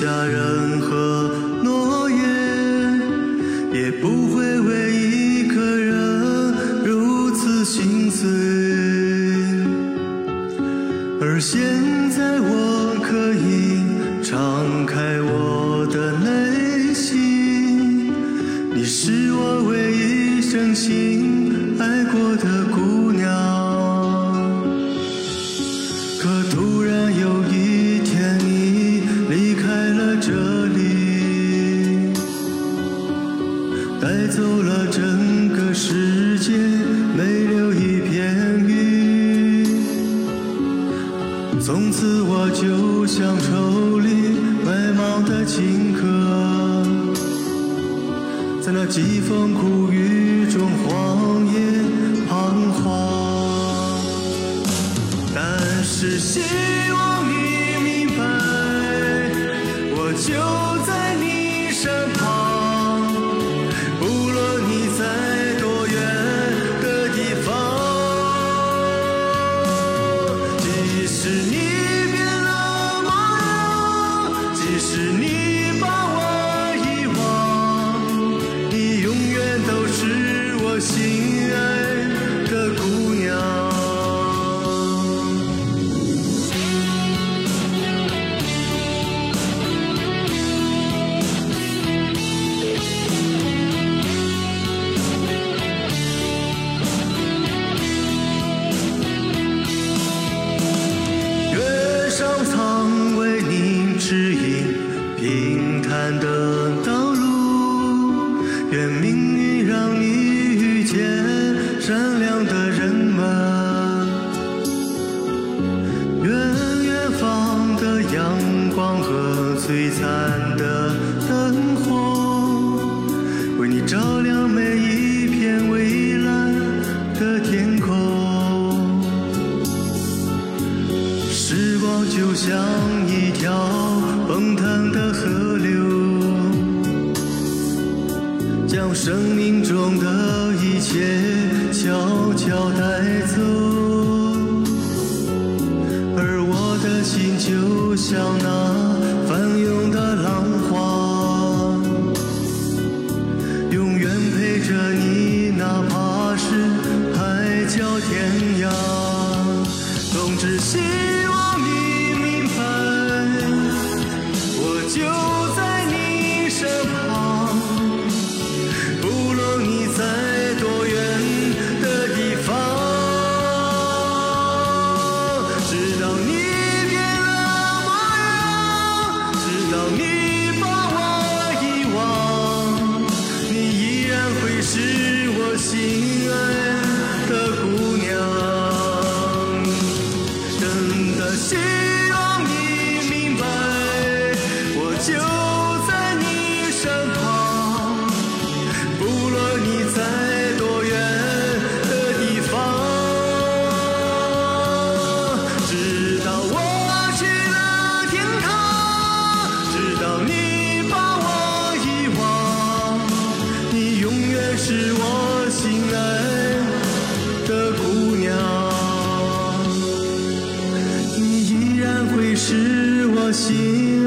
下任何诺言也不会为一个人如此心碎。而现在我可以敞开我的内心你是我唯一真心爱过的带走了整个世界，没留一片云。从此我就像愁里埋芒的荆轲，在那疾风苦雨中荒野彷徨。但是希望你明白，我就在你身旁。平坦的道路，愿命运让你遇见善良的人们，愿远方的阳光和璀璨的灯火，为你照亮每一片蔚蓝的天空。时光就像一条将生命中的一切悄悄带走。而我的心就像那翻涌的浪花，永远陪着你，哪怕是海角天涯。总之心是我心爱的姑娘你依然会是我心